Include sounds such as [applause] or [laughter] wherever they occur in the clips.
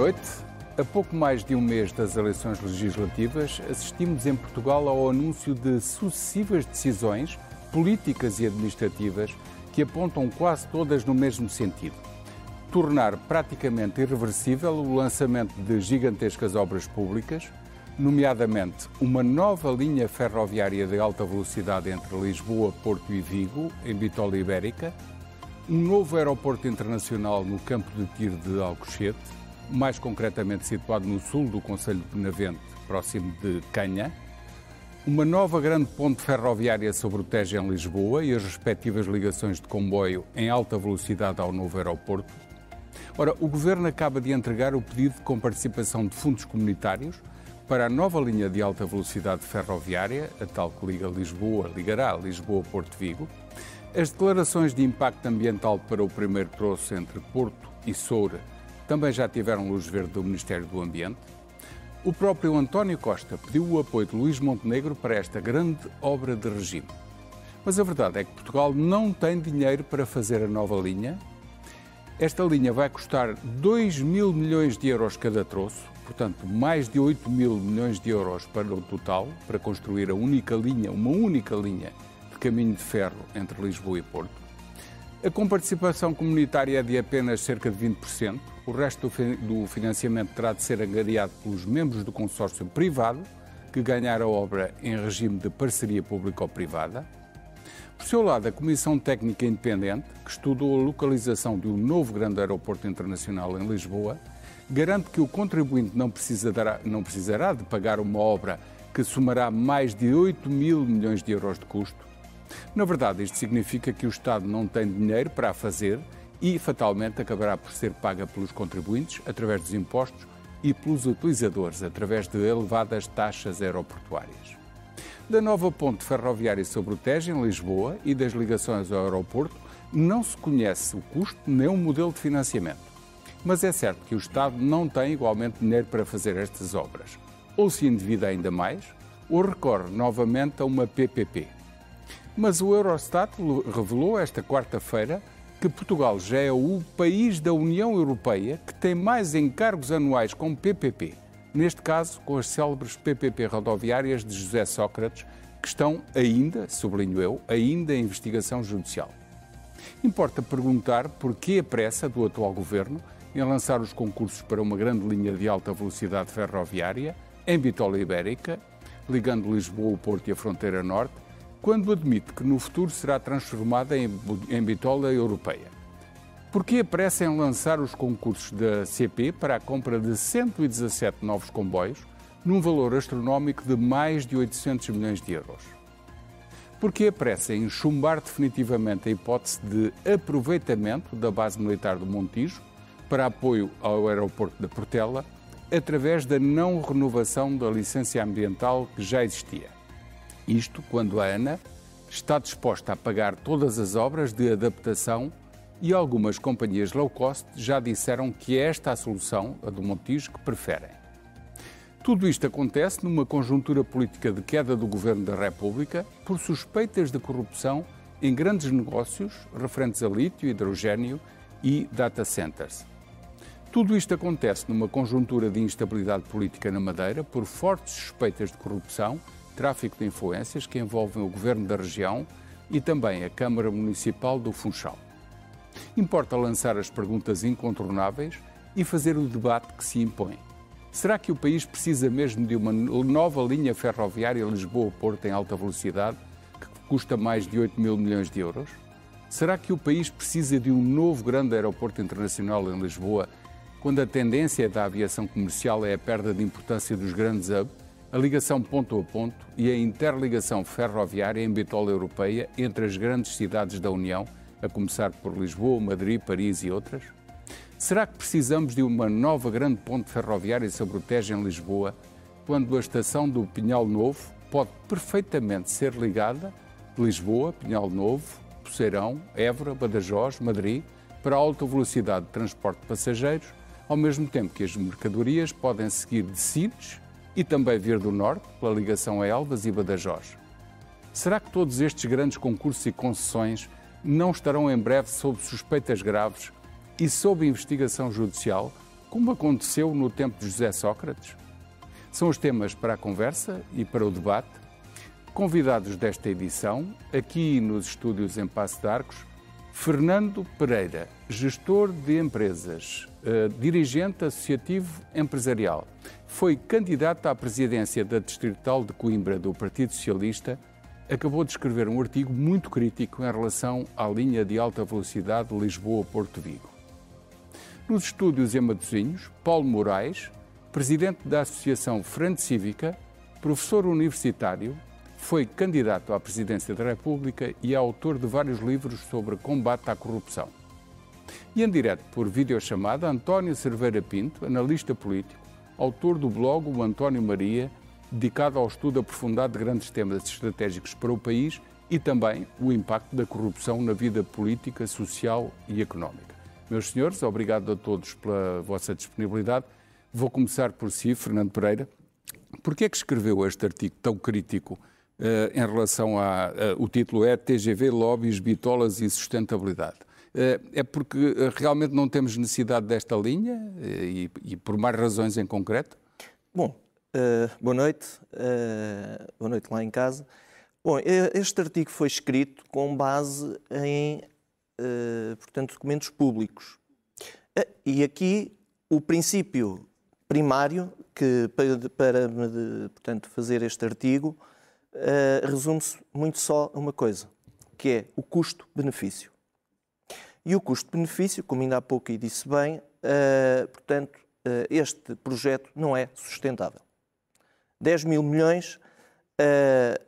Noite. A pouco mais de um mês das eleições legislativas, assistimos em Portugal ao anúncio de sucessivas decisões políticas e administrativas que apontam quase todas no mesmo sentido. Tornar praticamente irreversível o lançamento de gigantescas obras públicas, nomeadamente uma nova linha ferroviária de alta velocidade entre Lisboa, Porto e Vigo, em Bitola Ibérica, um novo aeroporto internacional no campo de tiro de Alcochete, mais concretamente situado no sul do Conselho de Benavente, próximo de Canha, uma nova grande ponte ferroviária sobre o Tejo em Lisboa e as respectivas ligações de comboio em alta velocidade ao novo aeroporto. Ora, o Governo acaba de entregar o pedido com participação de fundos comunitários para a nova linha de alta velocidade ferroviária, a tal que liga Lisboa, ligará Lisboa-Porto Vigo. As declarações de impacto ambiental para o primeiro troço entre Porto e Soura também já tiveram luz verde do Ministério do Ambiente. O próprio António Costa pediu o apoio de Luís Montenegro para esta grande obra de regime. Mas a verdade é que Portugal não tem dinheiro para fazer a nova linha. Esta linha vai custar 2 mil milhões de euros cada troço, portanto, mais de 8 mil milhões de euros para o total, para construir a única linha, uma única linha de caminho de ferro entre Lisboa e Porto. A comparticipação comunitária é de apenas cerca de 20%. O resto do financiamento terá de ser angariado pelos membros do consórcio privado, que ganhar a obra em regime de parceria público-privada. Por seu lado, a Comissão Técnica Independente, que estudou a localização de um novo grande aeroporto internacional em Lisboa, garante que o contribuinte não precisará, não precisará de pagar uma obra que somará mais de 8 mil milhões de euros de custo na verdade, isto significa que o Estado não tem dinheiro para a fazer e, fatalmente, acabará por ser paga pelos contribuintes através dos impostos e pelos utilizadores através de elevadas taxas aeroportuárias. Da nova ponte ferroviária sobre o Tejo, em Lisboa, e das ligações ao aeroporto, não se conhece o custo nem o modelo de financiamento. Mas é certo que o Estado não tem igualmente dinheiro para fazer estas obras. Ou se endivida ainda mais, ou recorre novamente a uma PPP, mas o Eurostat revelou esta quarta-feira que Portugal já é o país da União Europeia que tem mais encargos anuais com PPP, neste caso com as célebres PPP rodoviárias de José Sócrates, que estão ainda, sublinho eu, ainda em investigação judicial. Importa perguntar por que a pressa do atual governo em lançar os concursos para uma grande linha de alta velocidade ferroviária em Bitola Ibérica, ligando Lisboa, o Porto e a fronteira norte, quando admite que no futuro será transformada em, em bitola europeia. Por que apressa em lançar os concursos da CP para a compra de 117 novos comboios, num valor astronómico de mais de 800 milhões de euros? Por que apressa em chumbar definitivamente a hipótese de aproveitamento da base militar do Montijo para apoio ao aeroporto da Portela, através da não renovação da licença ambiental que já existia? Isto quando a ANA está disposta a pagar todas as obras de adaptação e algumas companhias low cost já disseram que é esta a solução, a do Montijo, que preferem. Tudo isto acontece numa conjuntura política de queda do governo da República por suspeitas de corrupção em grandes negócios referentes a lítio, hidrogênio e data centers. Tudo isto acontece numa conjuntura de instabilidade política na Madeira por fortes suspeitas de corrupção tráfico de influências que envolvem o governo da região e também a Câmara Municipal do Funchal. Importa lançar as perguntas incontornáveis e fazer o debate que se impõe. Será que o país precisa mesmo de uma nova linha ferroviária Lisboa-Porto em alta velocidade, que custa mais de 8 mil milhões de euros? Será que o país precisa de um novo grande aeroporto internacional em Lisboa, quando a tendência da aviação comercial é a perda de importância dos grandes hubs, a ligação ponto a ponto e a interligação ferroviária em bitola europeia entre as grandes cidades da União, a começar por Lisboa, Madrid, Paris e outras? Será que precisamos de uma nova grande ponte ferroviária sobre o Tejo em Lisboa, quando a estação do Pinhal Novo pode perfeitamente ser ligada Lisboa, Pinhal Novo, Poceirão, Évora, Badajoz, Madrid, para alta velocidade de transporte de passageiros, ao mesmo tempo que as mercadorias podem seguir de Sines e também vir do Norte, pela ligação a Elvas e Badajoz. Será que todos estes grandes concursos e concessões não estarão em breve sob suspeitas graves e sob investigação judicial, como aconteceu no tempo de José Sócrates? São os temas para a conversa e para o debate. Convidados desta edição, aqui nos estúdios em Passo de Arcos, Fernando Pereira, gestor de empresas, uh, dirigente associativo empresarial, foi candidato à presidência da Distrital de Coimbra do Partido Socialista, acabou de escrever um artigo muito crítico em relação à linha de alta velocidade Lisboa-Porto Vigo. Nos estúdios em Matosinhos, Paulo Moraes, presidente da Associação Frente Cívica, professor universitário, foi candidato à presidência da República e é autor de vários livros sobre combate à corrupção. E em direto por videochamada, António Cerveira Pinto, analista político, autor do blog O António Maria, dedicado ao estudo aprofundado de grandes temas estratégicos para o país e também o impacto da corrupção na vida política, social e económica. Meus senhores, obrigado a todos pela vossa disponibilidade. Vou começar por si, Fernando Pereira. Por que é que escreveu este artigo tão crítico uh, em relação a. Uh, o título é TGV, Lobbies, Bitolas e Sustentabilidade? Uh, é porque realmente não temos necessidade desta linha e, e, por mais razões em concreto? Bom, boa noite. boa noite lá em casa. Bom, este artigo foi escrito com base em eh, portanto, documentos públicos. Eh, e aqui o princípio primário que para, para portanto, fazer este artigo uh, resume-se muito só a uma coisa, que é o custo-benefício. E o custo-benefício, como ainda há pouco disse bem, uh, portanto, uh, este projeto não é sustentável. 10 mil milhões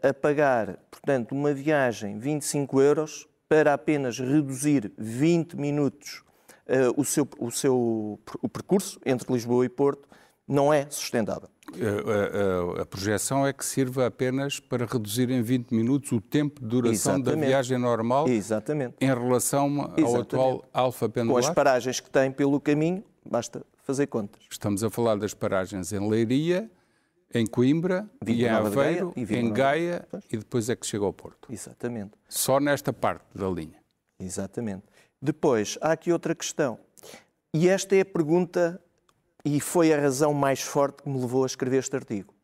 a pagar, portanto, uma viagem 25 euros para apenas reduzir 20 minutos uh, o, seu, o seu o percurso entre Lisboa e Porto, não é sustentável. A, a, a, projeção é que sirva apenas para reduzir em 20 minutos o tempo de duração Exatamente. da viagem normal Exatamente. em relação ao Exatamente. atual alfa pendular? Com as paragens que tem pelo caminho, basta fazer contas. Estamos a falar das paragens em Leiria, em Coimbra, e em Aveiro, e em Gaia e depois é que chega ao Porto. Exatamente. Só nesta parte da linha. Exatamente. Depois, há aqui outra questão. E esta é a pergunta, e foi a razão mais forte que me levou a escrever este artigo.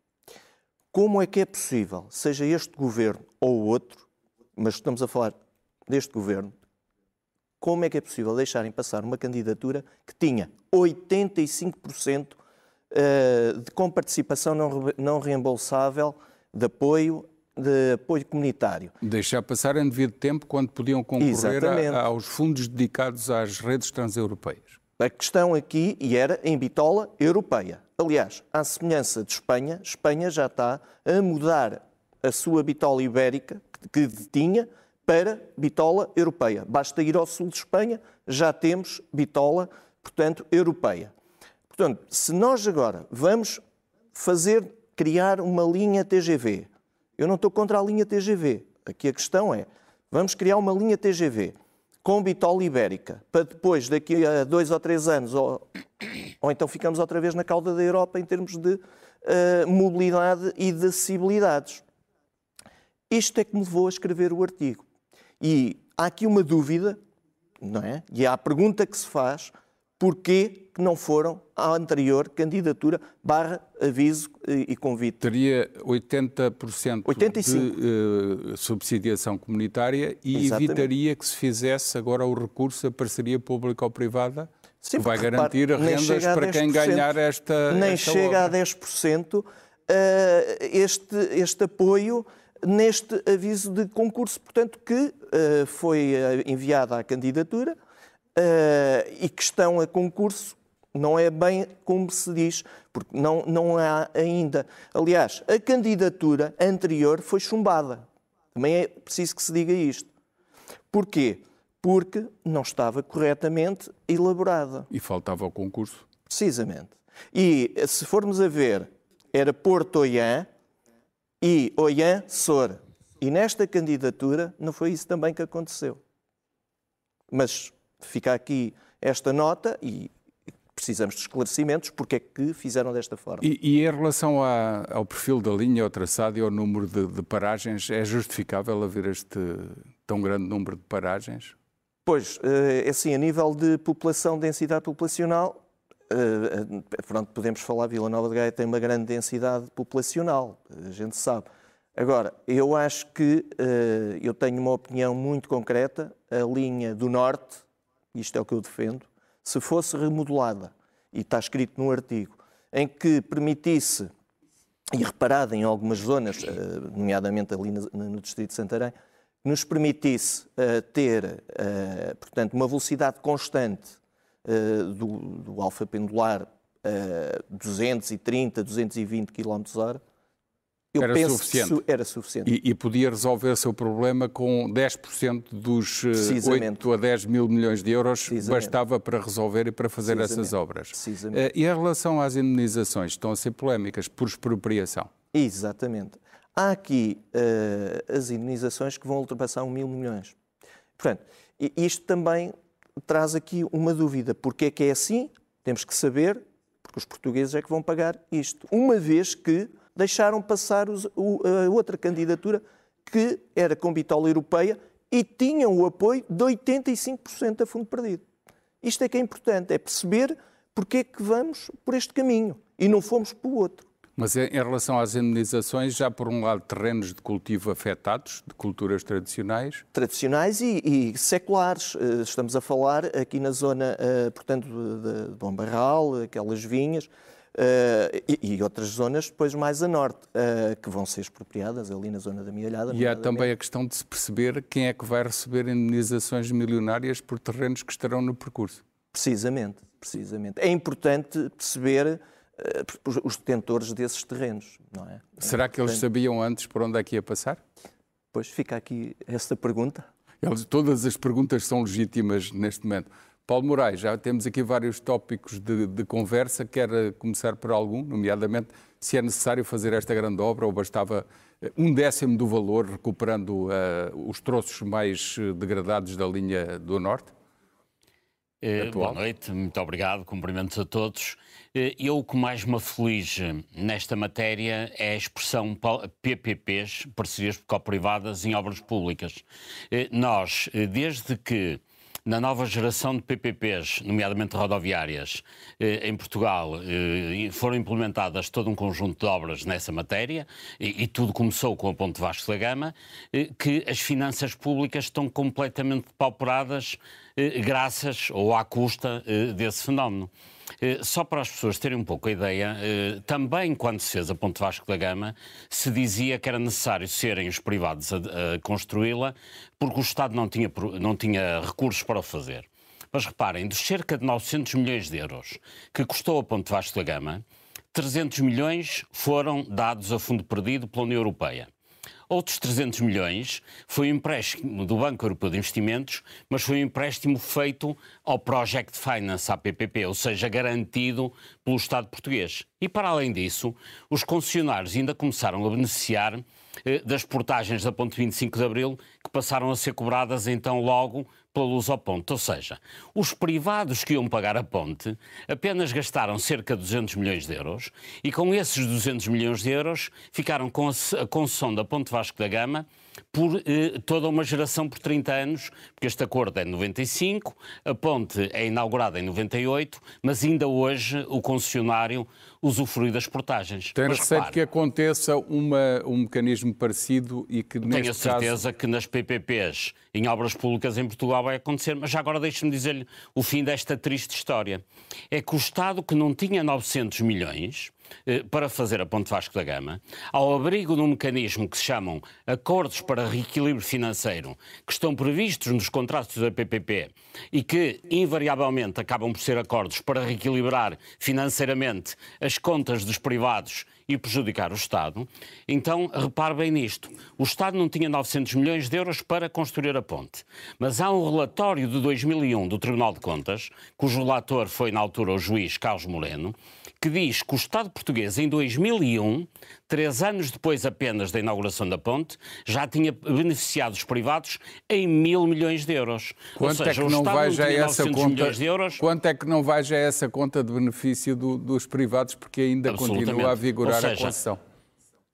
Como é que é possível, seja este governo ou outro, mas estamos a falar deste governo, como é que é possível deixarem passar uma candidatura que tinha 85% eh, de com participação não reembolsável de apoio de apoio comunitário. Deixar passar em devido tempo quando podiam concorrer a, aos fundos dedicados às redes transeuropeias. A questão aqui, e era em bitola europeia. Aliás, à semelhança de Espanha, Espanha já está a mudar a sua bitola ibérica, que tinha, para bitola europeia. Basta ir ao sul de Espanha, já temos bitola, portanto, europeia. Portanto, se nós agora vamos fazer, criar uma linha TGV, eu não estou contra a linha TGV. Aqui a questão é, vamos criar uma linha TGV com bitola ibérica, para depois, daqui a dois ou três anos, ou, ou então ficamos outra vez na cauda da Europa em termos de uh, mobilidade e de acessibilidades. Isto é que me levou a escrever o artigo. E há aqui uma dúvida, não é? E há a pergunta que se faz, porquê que não foram à anterior candidatura barra aviso e convite. Teria 80% 85. de uh, subsidiação comunitária e Exatamente. evitaria que se fizesse agora o recurso à parceria pública ou privada Sim, vai garantir repare, rendas para quem ganhar esta Nem esta chega obra. a 10% uh, este, este apoio neste aviso de concurso, portanto, que uh, foi enviada à candidatura uh, e que estão a concurso Não é bem como se diz, porque não, não há ainda. Aliás, a candidatura anterior foi chumbada. Também é preciso que se diga isto. Porquê? Porque não estava corretamente elaborada. E faltava o concurso. Precisamente. E se formos a ver, era Porto Oiã e Oiã Sor. E nesta candidatura não foi isso também que aconteceu. Mas fica aqui esta nota e precisamos de esclarecimentos porque é que fizeram desta forma. E, e em relação a, ao perfil da linha, ao traçado e ao número de, de, paragens, é justificável haver este tão grande número de paragens? Pois, é assim, a nível de população, densidade populacional, eh, eh, pronto, podemos falar, Vila Nova de Gaia tem uma grande densidade populacional, a gente sabe. Agora, eu acho que eu tenho uma opinião muito concreta, a linha do Norte, isto é o que eu defendo, se fosse remodelada, e está escrito no artigo, em que permitisse, e reparada em algumas zonas, eh, nomeadamente ali no Distrito de Santarém, nos permitisse uh, ter, uh, portanto, uma velocidade constante do, do alfa pendular 230, 220 km hora, eu era penso suficiente. que era suficiente. E, e podia resolver o seu problema com 10% dos 8 eh, a 10 mil milhões de euros, bastava para resolver e para fazer essas obras. Uh, e em relação às indenizações, estão a ser polémicas por expropriação? Exatamente. Há aqui uh, as indenizações que vão ultrapassar um mil milhões. Portanto, isto também traz aqui uma dúvida. Porquê é que é assim? Temos que saber, porque os portugueses é que vão pagar isto. Uma vez que deixaram passar os, o, a outra candidatura que era com bitola europeia e tinham o apoio de 85% a fundo perdido. Isto é que é importante, é perceber porque é que vamos por este caminho e não fomos para o outro. Mas em relação às indenizações, já por um lado terrenos de cultivo afetados, de culturas tradicionais? Tradicionais e, e seculares. Eh, estamos a falar aqui na zona, eh, portanto, de Bom Barral, aquelas vinhas, e, e, outras zonas depois mais a norte, uh, que vão ser expropriadas ali na zona da Mialhada. E há também a questão de se perceber quem é que vai receber indenizações milionárias por terrenos que estarão no percurso. Precisamente, precisamente. É importante perceber uh, os detentores desses terrenos, não é? Será que eles sabiam antes por onde é que ia passar? Pois fica aqui essa pergunta. Eles, todas as perguntas são legítimas neste momento. Paulo Moraes, já temos aqui vários tópicos de, de, conversa. Quer começar por algum, nomeadamente se é necessário fazer esta grande obra ou bastava eh, um décimo do valor, recuperando uh, os troços mais eh, degradados da linha do Norte? Uh, boa noite, muito obrigado, cumprimentos a todos. Uh, eu o que mais me aflige nesta matéria é a expressão PPPs, parcerias público-privadas em obras públicas. Nós, desde que na nova geração de PPPs, nomeadamente rodoviárias, eh, em Portugal, eh, foram implementadas todo um conjunto de obras nessa matéria e, tudo começou com a Ponte Vasco da Gama, eh, que as finanças públicas estão completamente pauperadas graças ou à custa desse fenómeno. Eh, só para as pessoas terem um pouco a ideia, eh, também quando se fez a Ponte Vasco da Gama, se dizia que era necessário serem os privados a, a construí-la, porque o Estado não tinha, não tinha recursos para o fazer. Mas reparem, dos cerca de 900 milhões de euros que custou a Ponte Vasco da Gama, 300 milhões foram dados a fundo perdido pela União Europeia. Outros 300 milhões foi um empréstimo do Banco Europeu de Investimentos, mas foi um empréstimo feito ao Project Finance, à PPP, ou seja, garantido pelo Estado português. E para além disso, os concessionários ainda começaram a beneficiar eh, das portagens da Ponte 25 de Abril, que passaram a ser cobradas então logo pela luz ao ponto. Ou seja, os privados que iam pagar a ponte apenas gastaram cerca de 200 milhões de euros e com esses 200 milhões de euros ficaram com a concessão da Ponte Vasco da Gama por eh, toda uma geração por 30 anos, porque este acordo é de 95, a ponte é inaugurada em 98, mas ainda hoje o concessionário usufrui das portagens. Tem receio que aconteça uma, um mecanismo parecido e que neste Tenho a certeza caso... que nas PPPs, em obras públicas em Portugal, vai acontecer, mas já agora deixe-me dizer-lhe o fim desta triste história. É que o Estado, que não tinha 900 milhões, para fazer a Ponte Vasco da Gama, ao abrigo de um mecanismo que se chamam acordos para reequilíbrio financeiro, que estão previstos nos contratos da PPP e que, invariavelmente, acabam por ser acordos para reequilibrar financeiramente as contas dos privados e prejudicar o Estado. Então, repare bem nisto. O Estado não tinha 900 milhões de euros para construir a ponte. Mas há um relatório de 2001 do Tribunal de Contas, cujo relator foi, na altura, o juiz Carlos Moreno, que diz que o Estado português, em 2001, três anos depois apenas da inauguração da ponte, já tinha beneficiado os privados em mil milhões de euros. Quanto Ou é seja, é que não vai já essa conta? De euros. Quanto é que não vai já essa conta de benefício do, dos privados, porque ainda continua a vigorar seja, a concessão?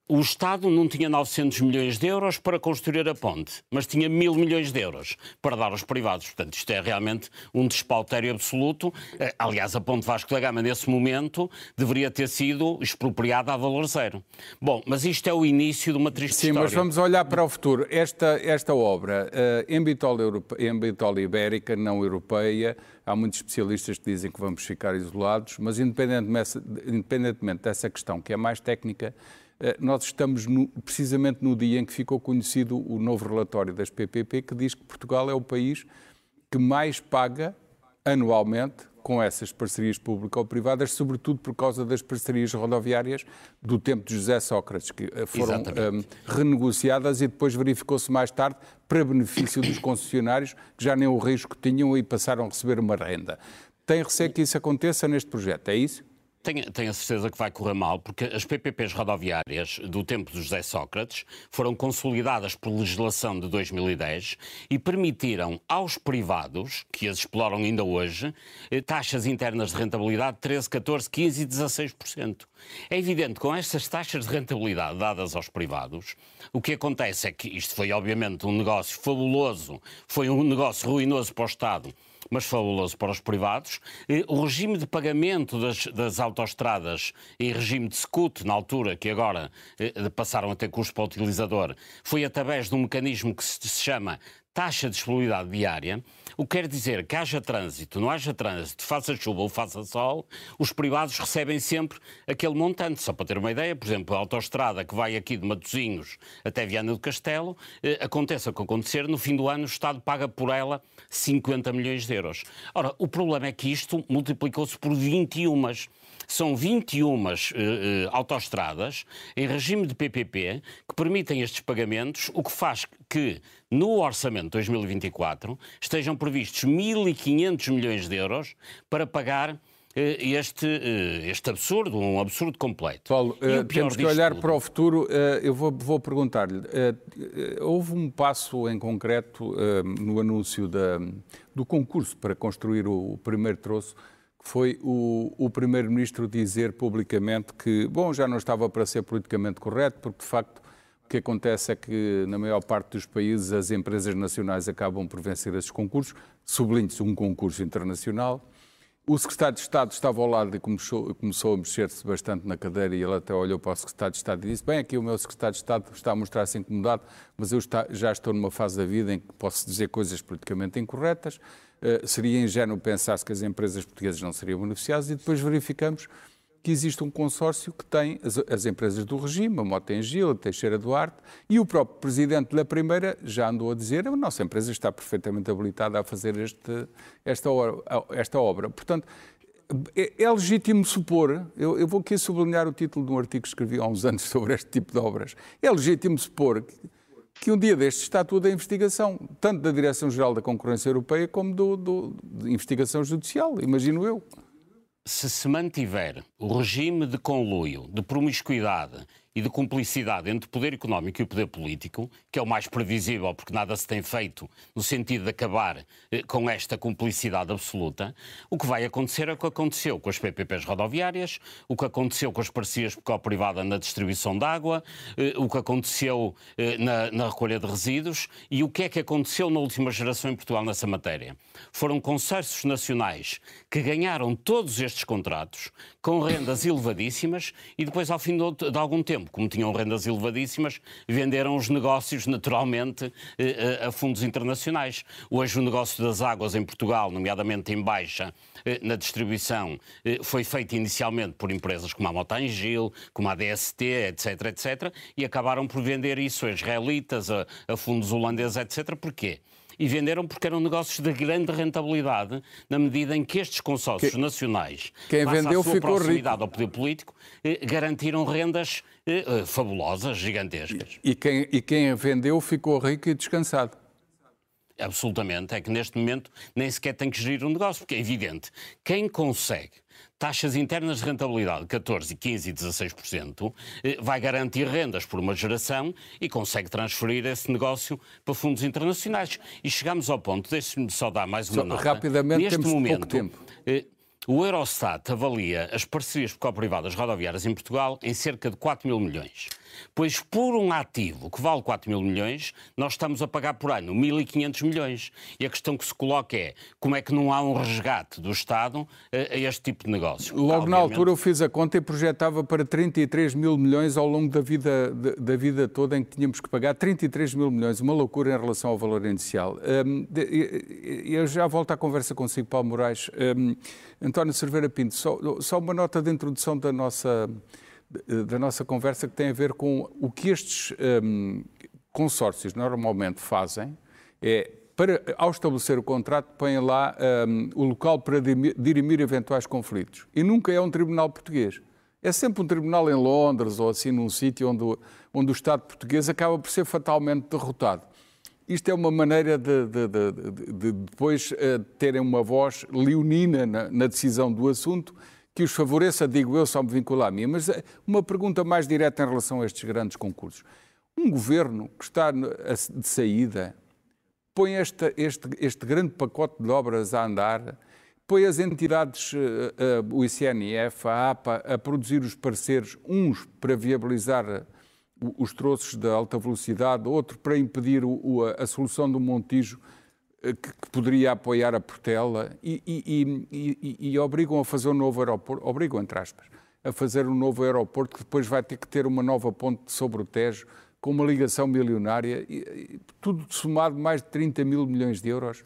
O Estado não tinha 900 milhões de euros para construir a ponte, mas tinha mil milhões de euros para dar aos privados. Portanto, isto é realmente um despautério absoluto. Eh, aliás, a ponte Vasco da Gama, nesse momento, deveria ter sido expropriada a valor zero. Bom, mas isto é o início de uma triste Sim, história. mas vamos olhar para o futuro. Esta, esta obra, uh, em, bitola Europe... em bitola ibérica, não europeia, há muitos especialistas que dizem que vamos ficar isolados, mas independentemente, dessa questão, que é mais técnica, eh, nós estamos no, precisamente no dia em que ficou conhecido o novo relatório das PPP, que diz que Portugal é o país que mais paga anualmente com essas parcerias público-privadas, sobretudo por causa das parcerias rodoviárias do tempo de José Sócrates, que eh, foram um, eh, renegociadas e depois verificou-se mais tarde para benefício dos concessionários, que já nem o risco tinham e passaram a receber uma renda. Tem receio que isso aconteça neste projeto, é isso? Tenho, tenho, a certeza que vai correr mal, porque as PPPs rodoviárias do tempo de José Sócrates foram consolidadas por legislação de 2010 e permitiram aos privados, que as exploram ainda hoje, eh, taxas internas de rentabilidade de 13, 14, 15 e 16%. É evidente que com estas taxas de rentabilidade dadas aos privados, o que acontece é que isto foi obviamente um negócio fabuloso, foi um negócio ruinoso para o Estado mas fabuloso para os privados. O regime de pagamento das, das autoestradas em regime de SCUT, na altura, que agora eh, passaram a ter custo para o utilizador, foi através de um mecanismo que se chama taxa de disponibilidade diária, o que quer dizer que haja trânsito, não haja trânsito, faça chuva ou faça sol, os privados recebem sempre aquele montante. Só para ter uma ideia, por exemplo, a autoestrada que vai aqui de Matosinhos até Viana do Castelo, eh, aconteça o que acontecer, no fim do ano o Estado paga por ela 50 milhões de euros. Ora, o problema é que isto multiplicou-se por 21. São 21 uh, uh, autoestradas em regime de PPP que permitem estes pagamentos, o que faz que no orçamento de 2024 estejam previstos 1.500 milhões de euros para pagar eh, este, eh, este absurdo, um absurdo completo. Paulo, temos que olhar tudo... para o futuro. Eu vou, vou perguntar-lhe: houve um passo em concreto no anúncio da, do concurso para construir o primeiro troço foi o, o Primeiro-Ministro dizer publicamente que, bom, já não estava para ser politicamente correto, porque de facto o que acontece é que na maior parte dos países as empresas nacionais acabam por vencer esses concursos, sublinhe-se um concurso internacional. O secretário de Estado estava ao lado e começou, começou a mexer-se bastante na cadeira e ele até olhou para o secretário de Estado e disse: Bem, aqui o meu secretário de Estado está a mostrar-se incomodado, mas eu está, já estou numa fase da vida em que posso dizer coisas politicamente incorretas. Uh, seria ingênuo pensar-se que as empresas portuguesas não seriam beneficiadas e depois verificamos que existe um consórcio que tem as, as empresas do regime, a Motengil, a Teixeira Duarte, e o próprio presidente da primeira já andou a dizer a nossa empresa está perfeitamente habilitada a fazer este, esta, esta obra. Portanto, é, é legítimo supor, eu, eu, vou aqui sublinhar o título de um artigo que escrevi há uns anos [laughs] sobre este tipo de obras, é legítimo supor que, que um dia destes está toda a investigação, tanto da Direção-Geral da Concorrência Europeia como do, do, de investigação judicial, imagino eu se se mantiver o regime de conluio, de promiscuidade e de cumplicidade entre o poder económico e o poder político, que é o mais previsível porque nada se tem feito no sentido de acabar eh, com esta cumplicidade absoluta, o que vai acontecer é o que aconteceu com as PPPs rodoviárias, o que aconteceu com as parcerias privada na distribuição de água, eh, o que aconteceu eh, na, na recolha de resíduos e o que é que aconteceu na última geração em Portugal nessa matéria. Foram consórcios nacionais que ganharam todos estes contratos com rendas elevadíssimas e depois, ao fim de algum tempo, tempo, como tinham rendas elevadíssimas, venderam os negócios naturalmente eh, a fundos internacionais. Hoje o negócio das águas em Portugal, nomeadamente em baixa, na distribuição, foi feito inicialmente por empresas como a Motangil, como a DST, etc, etc, e acabaram por vender isso a israelitas, a, a fundos holandeses, etc. Porquê? E venderam porque eram negócios de grande rentabilidade, na medida em que estes consórcios que, nacionais, quem vendeu à sua ficou proximidade rico. ao poder político, eh, garantiram rendas eh, eh, fabulosas, gigantescas. E, e, quem, e quem vendeu ficou rico e descansado. Absolutamente. É que neste momento nem sequer tem que gerir um negócio, porque é evidente. Quem consegue taxas internas de rentabilidade 14, 15 e 16%, eh, vai garantir rendas por uma geração e consegue transferir esse negócio para fundos internacionais. E chegamos ao ponto, deixe-me só dar mais uma só, nota. Rapidamente, Neste temos momento, pouco tempo. Eh, o Eurostat avalia as parcerias público-privadas rodoviárias em Portugal em cerca de 4 mil milhões. Pois por um ativo que vale 4 mil milhões, nós estamos a pagar por ano 1.500 milhões. E a questão que se coloca é como é que não há um resgate do Estado a, este tipo de negócio? Logo Obviamente... na altura eu fiz a conta e projetava para 33 mil milhões ao longo da vida, da, vida toda em que tínhamos que pagar 33 mil milhões, uma loucura em relação ao valor inicial. Um, eu já volto à conversa consigo, Paulo Moraes. Um, António Cerveira Pinto, só, só uma nota de introdução da nossa da nossa conversa que tem a ver com o que estes um, consórcios normalmente fazem é para, ao estabelecer o contrato, põem lá um, o local para dirimir eventuais conflitos. E nunca é um tribunal português. É sempre um tribunal em Londres ou assim num sítio onde, onde o Estado português acaba por ser fatalmente derrotado. Isto é uma maneira de, de, de, de depois uh, terem uma voz leonina na, na decisão do assunto que os favoreça, digo eu, só me vincula a mim. Mas eh, uma pergunta mais direta em relação a estes grandes concursos. Um governo que está de saída põe este, este, este grande pacote de obras a andar, põe as entidades, uh, uh, o ICNF, a APA, a produzir os pareceres, uns para viabilizar os troços da alta velocidade, outro para impedir a solução do Montijo que, que poderia apoiar a Portela e, e, e, e, obrigam a fazer um novo aeroporto, obrigam, entre aspas, a fazer um novo aeroporto que depois vai ter que ter uma nova ponte sobre o Tejo, com uma ligação milionária, tudo somado mais de 30 mil milhões de euros.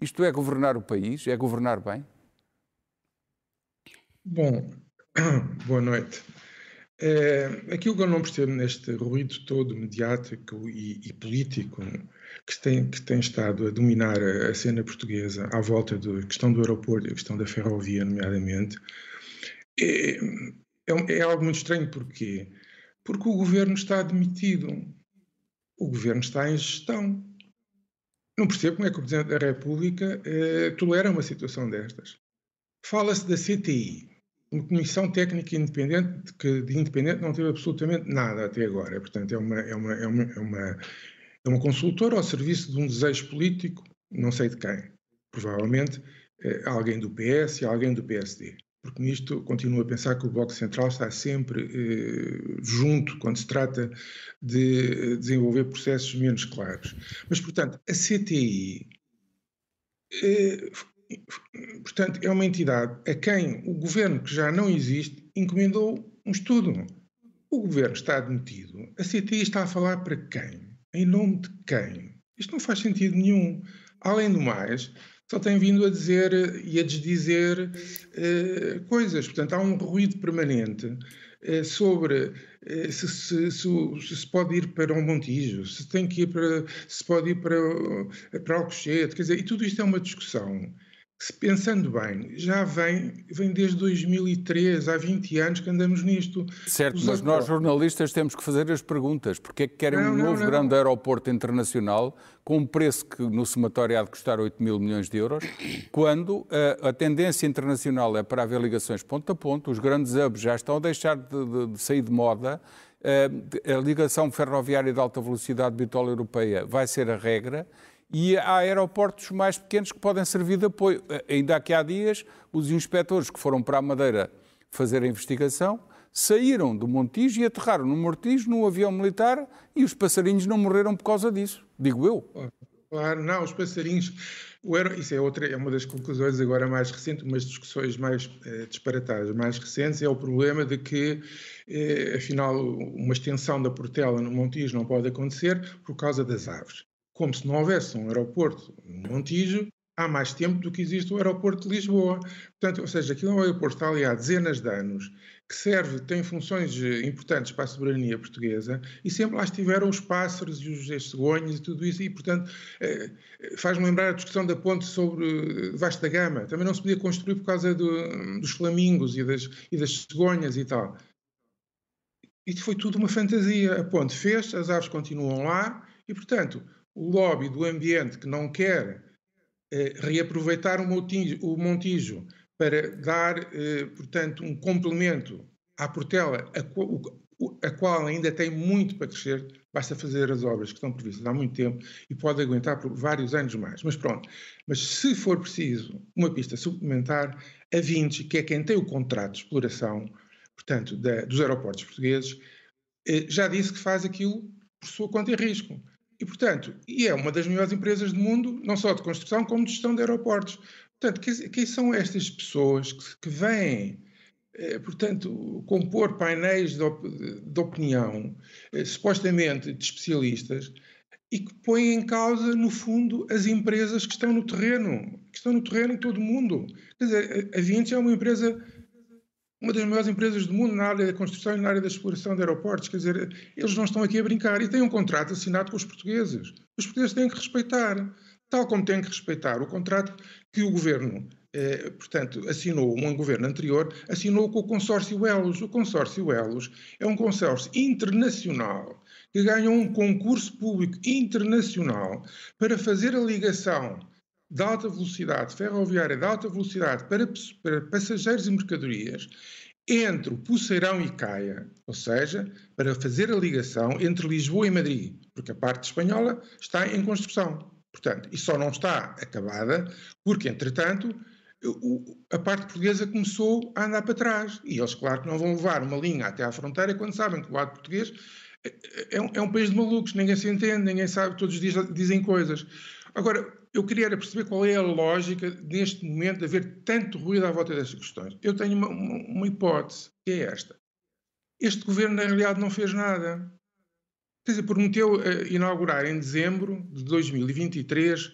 Isto é governar o país? É governar bem? Bom, [coughs] boa noite. É, aquilo que eu não percebo neste ruído todo mediático e, e político que tem, que tem estado a dominar a, a cena portuguesa à volta da questão do aeroporto e a questão da ferrovia, nomeadamente, é, é, é algo muito estranho. Porquê? Porque o governo está demitido. O governo está em gestão. Não percebo como é que o Presidente da República eh, tolera uma situação destas. Fala-se da CTI, uma comissão técnica independente que de independente não teve absolutamente nada até agora. Portanto, é uma, é uma, é uma, é uma é uma consultora ao serviço de um desejo político, não sei de quem. Provavelmente é alguém do PS e alguém do PSD. Porque nisto continuo a pensar que o Bloco Central está sempre eh, junto quando se trata de desenvolver processos menos claros. Mas, portanto, a CTI eh, portanto, é uma entidade a quem o governo, que já não existe, encomendou um estudo. O governo está admitido. A CTI está a falar para quem? Em nome de quem? Isto não faz sentido nenhum. Além do mais, só tem vindo a dizer e a desdizer uh, coisas. Portanto, há um ruído permanente uh, sobre se, se, se, se, pode ir para um Montijo, se tem que ir para, se pode ir para, para Alcochete, quer dizer, e tudo isto é uma discussão se pensando bem, já vem, vem desde 2003, há 20 anos que andamos nisto. Certo, Os mas nós jornalistas temos que fazer as perguntas. Porque é que querem não, um não, novo não. grande aeroporto internacional com um preço que no somatório há de custar 8 mil milhões de euros, quando a, a tendência internacional é para haver ligações ponto a ponto, os grandes hubs já estão a deixar de, de, de sair de moda, a, a ligação ferroviária de alta velocidade bitola europeia vai ser a regra e há aeroportos mais pequenos que podem servir de apoio. Ainda aqui há dias, os inspectores que foram para a Madeira fazer a investigação saíram do Montijo e aterraram no Montijo num avião militar e os passarinhos não morreram por causa disso, digo eu. Claro, não, os passarinhos. Euro, isso é outra, é uma das conclusões agora mais recentes, umas discussões mais eh, disparatadas, mais recentes, é o problema de que, eh, afinal, uma extensão da Portela no Montijo não pode acontecer por causa das aves. Como se não houvesse um aeroporto no Montijo, há mais tempo do que existe o aeroporto de Lisboa. Portanto, ou seja, aquilo é um aeroporto que está ali há dezenas de anos, que serve, tem funções eh, importantes para a soberania portuguesa e sempre lá estiveram os pássaros e os cegonhas e tudo isso e, portanto, eh, faz-me lembrar a discussão da ponte sobre eh, vasta gama. Também não se podia construir por causa do, dos flamingos e das, e das cegonhas e tal. Isto foi tudo uma fantasia. A ponte fez, as aves continuam lá e, portanto, o lobby do ambiente que não quer reaproveitar o Montijo, o Montijo para dar, eh, portanto, um complemento à Portela, a, a, qual ainda tem muito para crescer, basta fazer as obras que estão previstas há muito tempo e pode aguentar por vários anos mais. Mas pronto, mas se for preciso uma pista suplementar, a Vinci, que é quem tem o contrato de exploração, portanto, da, dos aeroportos portugueses, eh, já disse que faz aquilo por sua conta e risco. E, portanto, e é uma das maiores empresas do mundo, não só de construção, como de gestão de aeroportos. Portanto, quem, quem são estas pessoas que, que vêm, eh, portanto, compor painéis de, op, de opinião, eh, supostamente de especialistas, e que põem em causa, no fundo, as empresas que estão no terreno, que estão no terreno em todo o mundo. Quer dizer, a Vinci é uma empresa, uma das maiores empresas do mundo na área da construção e na área da exploração de aeroportos. Quer dizer, eles não estão aqui a brincar e têm um contrato assinado com os portugueses. Os portugueses têm que respeitar tal como tem que respeitar o contrato que o governo, eh, portanto, assinou, um governo anterior, assinou com o consórcio Elos. O consórcio Elos é um consórcio internacional que ganha um concurso público internacional para fazer a ligação de alta velocidade, ferroviária de alta velocidade para, para passageiros e mercadorias entre o Poceirão e Caia, ou seja, para fazer a ligação entre Lisboa e Madrid, porque a parte espanhola está em construção. Portanto, e só não está acabada porque, entretanto, a parte portuguesa começou a andar para trás. E eles, claro, que não vão levar uma linha até à fronteira quando sabem que o lado português é, é um, é um país de malucos, ninguém se entende, ninguém sabe, todos os dias dizem coisas. Agora, eu queria perceber qual é a lógica neste momento de haver tanto ruído à volta destas questões. Eu tenho uma, uma, uma hipótese, que é esta. Este governo, na realidade, não fez nada. Quer dizer, prometeu uh, inaugurar em dezembro de 2023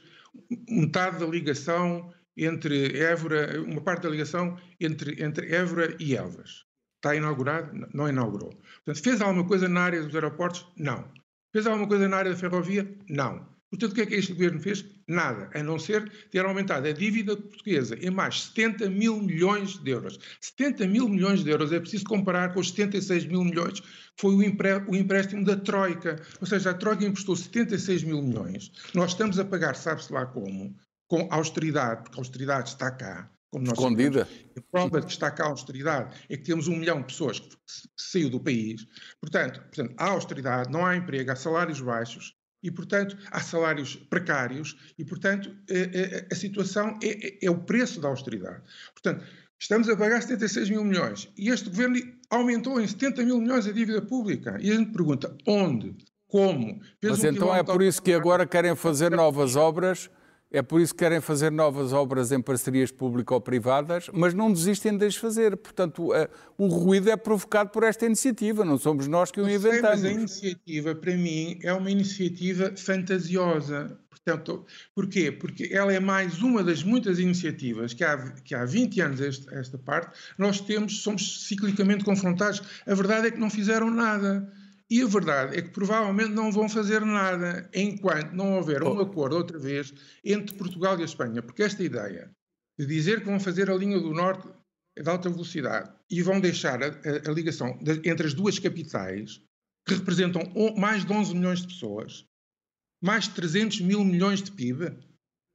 metade da ligação entre Évora, uma parte da ligação entre, entre Évora e Elvas. Está inaugurado? Não inaugurou. Portanto, fez alguma coisa na área dos aeroportos? Não. Fez alguma coisa na área da ferrovia? Não. Portanto, o que é que este governo fez? Nada, a não ser ter aumentado a dívida portuguesa em mais 70 mil milhões de euros. 70 mil milhões de euros é preciso comparar com os 76 mil milhões que foi o, empréstimo da Troika. Ou seja, a Troika emprestou 76 mil milhões. Nós estamos a pagar, sabe-se lá como, com austeridade, porque a austeridade está cá. Como nós Escondida. Sabemos. A prova de que está cá a austeridade é que temos um milhão de pessoas que saiu do país. Portanto, portanto, há austeridade, não há emprego, há salários baixos, e, portanto, há salários precários e, portanto, a, eh, a, eh, a situação é, é, é, o preço da austeridade. Portanto, estamos a pagar 76 mil milhões e este governo aumentou em 70 mil milhões a dívida pública. E a gente pergunta onde, como. Fez Mas um então é por isso que agora querem fazer novas obras é por isso que querem fazer novas obras em parcerias público-privadas, mas não desistem de as fazer. Portanto, o ruído é provocado por esta iniciativa, não somos nós que o inventamos. Mas a iniciativa, para mim, é uma iniciativa fantasiosa. Portanto, porquê? Porque ela é mais uma das muitas iniciativas que há, que há 20 anos esta, esta parte nós temos, somos ciclicamente confrontados. A verdade é que não fizeram nada. E a verdade é que provavelmente não vão fazer nada enquanto não houver um acordo outra vez entre Portugal e a Espanha, porque esta ideia de dizer que vão fazer a linha do Norte de alta velocidade e vão deixar a, a, a ligação de, entre as duas capitais, que representam mais de 11 milhões de pessoas, mais de 300 mil milhões de PIB,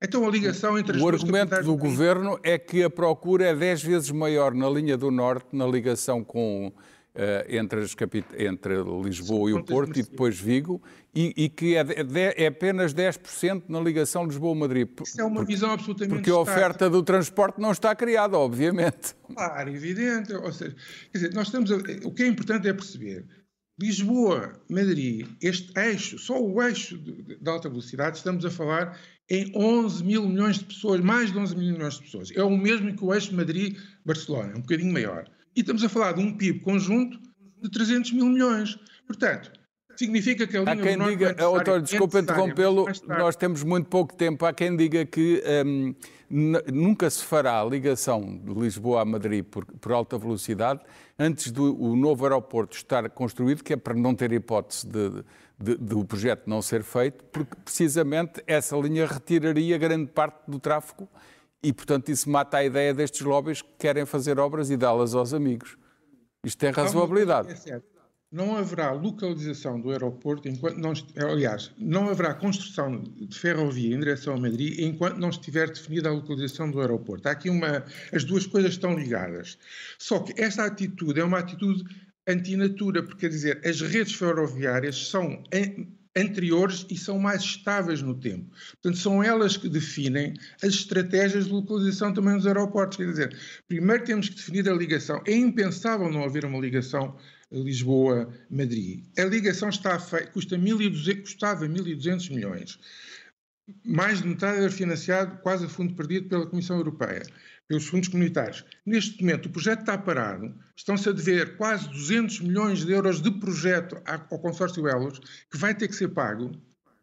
então a ligação entre as o duas capitais... O argumento do governo é que a procura é 10 vezes maior na linha do Norte, na ligação com entre, as entre Lisboa e o Porto e depois Vigo, e, e que é, de, é, apenas 10% na ligação Lisboa-Madrid. Isso é uma porque, visão absolutamente Porque a oferta do transporte não está criada, obviamente. Claro, evidente. Ou seja, quer dizer, nós estamos a, o que é importante é perceber Lisboa, Madrid, este eixo, só o eixo de, alta velocidade, estamos a falar em 11 mil milhões de pessoas, mais de 11 mil milhões de pessoas. É o mesmo que o eixo Madrid-Barcelona, um bocadinho maior. E estamos a falar de um PIB conjunto de 300 mil milhões. Portanto, significa que a linha Há quem diga, autor, desculpa interrompê-lo, nós temos muito pouco tempo. Há quem diga que um, nunca se fará a ligação de Lisboa a Madrid por, por alta velocidade antes do o novo aeroporto estar construído, que é para não ter hipótese de, de, de, o projeto não ser feito, porque precisamente essa linha retiraria grande parte do tráfego e, portanto, isso mata a ideia destes lobbies que querem fazer obras e dá-las aos amigos. Isto tem razoabilidade. É certo não haverá localização do aeroporto enquanto não, aliás, não haverá construção de ferrovia em direção a Madrid enquanto não estiver definida a localização do aeroporto. Há aqui uma, as duas coisas estão ligadas. Só que esta atitude é uma atitude antinatura, porque quer dizer, as redes ferroviárias são anteriores e são mais estáveis no tempo. Portanto, são elas que definem as estratégias de localização também dos aeroportos. Quer dizer, primeiro temos que definir a ligação. É impensável não haver uma ligação Lisboa-Madrid. A ligação está feita, custa 1.200, custava 1.200 milhões. Mais de metade era financiado quase a fundo perdido pela Comissão Europeia, pelos fundos comunitários. Neste momento, o projeto está parado, estão-se a dever quase 200 milhões de euros de projeto ao consórcio Elos, que vai ter que ser pago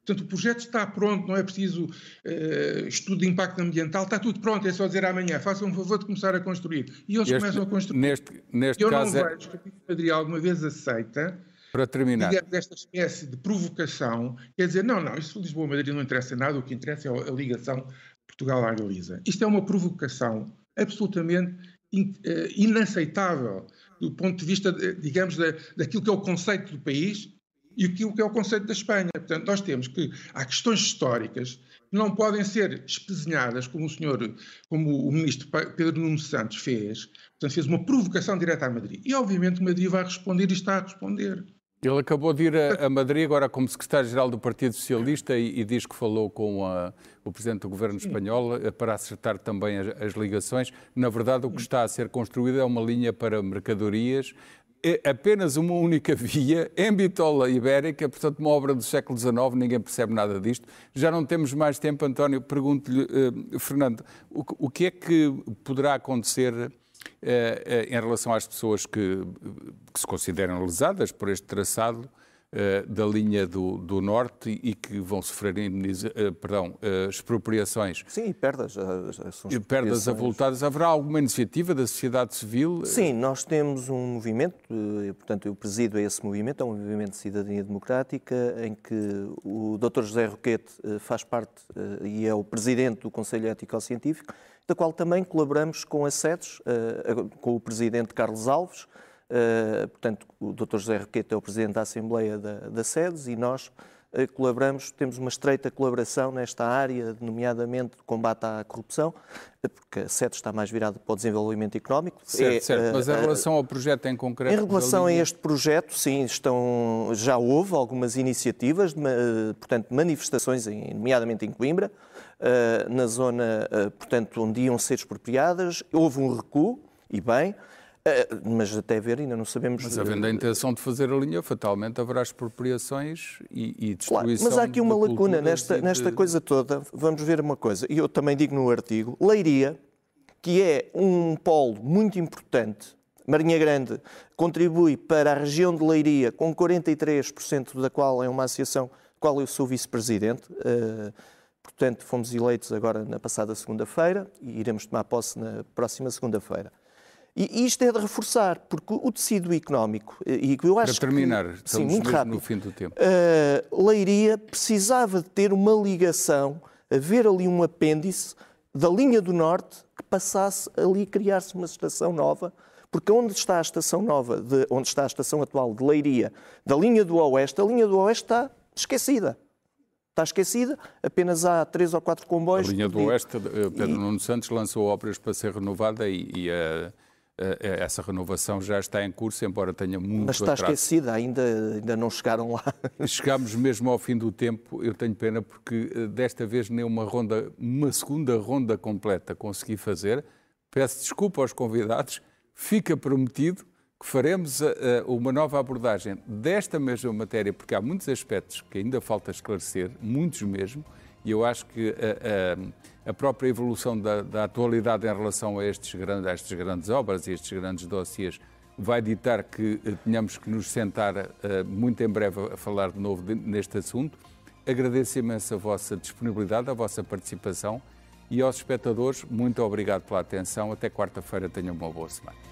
Portanto, o projeto está pronto, não é preciso uh, estudo de impacto ambiental, está tudo pronto, é só dizer amanhã, façam um favor de começar a construir. E eles este, começam a construir. Neste, neste eu caso não vejo que a Madrid alguma vez aceita para terminar. Digamos, esta espécie de provocação, quer dizer, não, não, isso Lisboa-Madrid não interessa nada, o que interessa é a ligação Portugal à Galiza. Isto é uma provocação absolutamente in, uh, inaceitável do ponto de vista, de, digamos, da, daquilo que é o conceito do país e aquilo que é o conceito da Espanha. Portanto, nós temos que há questões históricas que não podem ser espezinhadas como o senhor, como o ministro Pedro Nuno Santos fez. Portanto, fez uma provocação direta à Madrid. E, obviamente, Madrid vai responder e está a responder. Ele acabou de ir a, a Madrid agora como secretário-geral do Partido Socialista e, e, diz que falou com a, o presidente do governo espanhol eh, para acertar também as, as, ligações. Na verdade, o que está a ser construído é uma linha para mercadorias é apenas uma única via, em bitola ibérica, portanto, uma obra do século XIX, ninguém percebe nada disto. Já não temos mais tempo, António, pergunto-lhe, uh, Fernando, o, o, que é que poderá acontecer em relação às pessoas que, que se consideram lesadas por este traçado? Uh, da linha do, do, norte e que vão sofrer uh, perdão, uh, expropriações. Sim, e perdas. E perdas avultadas. Haverá alguma iniciativa da sociedade civil? Sim, nós temos um movimento, portanto eu presido esse movimento, é um movimento de cidadania democrática em que o Dr. José Roquete faz parte e é o presidente do Conselho Ético-Científico, da qual também colaboramos com as sedes, com o presidente Carlos Alves, Uh, portanto, o Dr. José Roqueta é o Presidente da Assembleia da, da SEDES e nós uh, colaboramos, temos uma estreita colaboração nesta área, nomeadamente de combate à corrupção, uh, porque a SEDES está mais virada para o desenvolvimento económico. Certo, é, certo. mas em relação ao projeto em concreto... Em relação a este projeto, sim, estão, já houve algumas iniciativas, de, portanto, manifestações, nomeadamente em Coimbra, na zona, portanto, onde iam ser expropriadas, houve um recuo, e bem, eh, mas até ver ainda não sabemos. Mas havendo a intenção de fazer a linha, fatalmente haverá expropriações e, e destruição. Claro, mas há aqui uma lacuna nesta, de... nesta coisa toda. Vamos ver uma coisa, e eu também digo no artigo: Leiria, que é um polo muito importante, Marinha Grande, contribui para a região de Leiria com 43%, da qual é uma associação, qual eu sou vice-presidente. Uh, portanto, fomos eleitos agora na passada segunda-feira e iremos tomar posse na próxima segunda-feira. E isto é de reforçar, porque o tecido económico, e eu acho Para terminar, que, sim, muito rápido, no fim do tempo. Uh, Leiria precisava de ter uma ligação, haver ali um apêndice da linha do Norte que passasse ali criar-se uma estação nova, porque onde está a estação nova, de, onde está a estação atual de Leiria, da linha do Oeste, a linha do Oeste está esquecida. Está esquecida, apenas há três ou quatro comboios. A linha do Oeste, eh, Pedro e... Nuno Santos lançou óperas para ser renovada e, e a eh, eh, essa renovação já está em curso, embora tenha muito Mas está atraso. esquecida, ainda, ainda não chegaram lá. [laughs] Chegámos mesmo ao fim do tempo, eu tenho pena porque eh, desta vez nem uma ronda, uma segunda ronda completa consegui fazer. Peço desculpa aos convidados, fica prometido que faremos uma nova abordagem desta mesma matéria, porque há muitos aspectos que ainda falta esclarecer, muitos mesmo, e eu acho que uh, a própria evolução da, da, atualidade em relação a, estes grandes, a estas grandes obras e estes grandes dossiês vai ditar que tenhamos que nos sentar muito em breve a falar de novo de, neste assunto. Agradeço imenso a vossa disponibilidade, a vossa participação e aos espectadores, muito obrigado pela atenção. Até quarta-feira, tenham uma boa semana.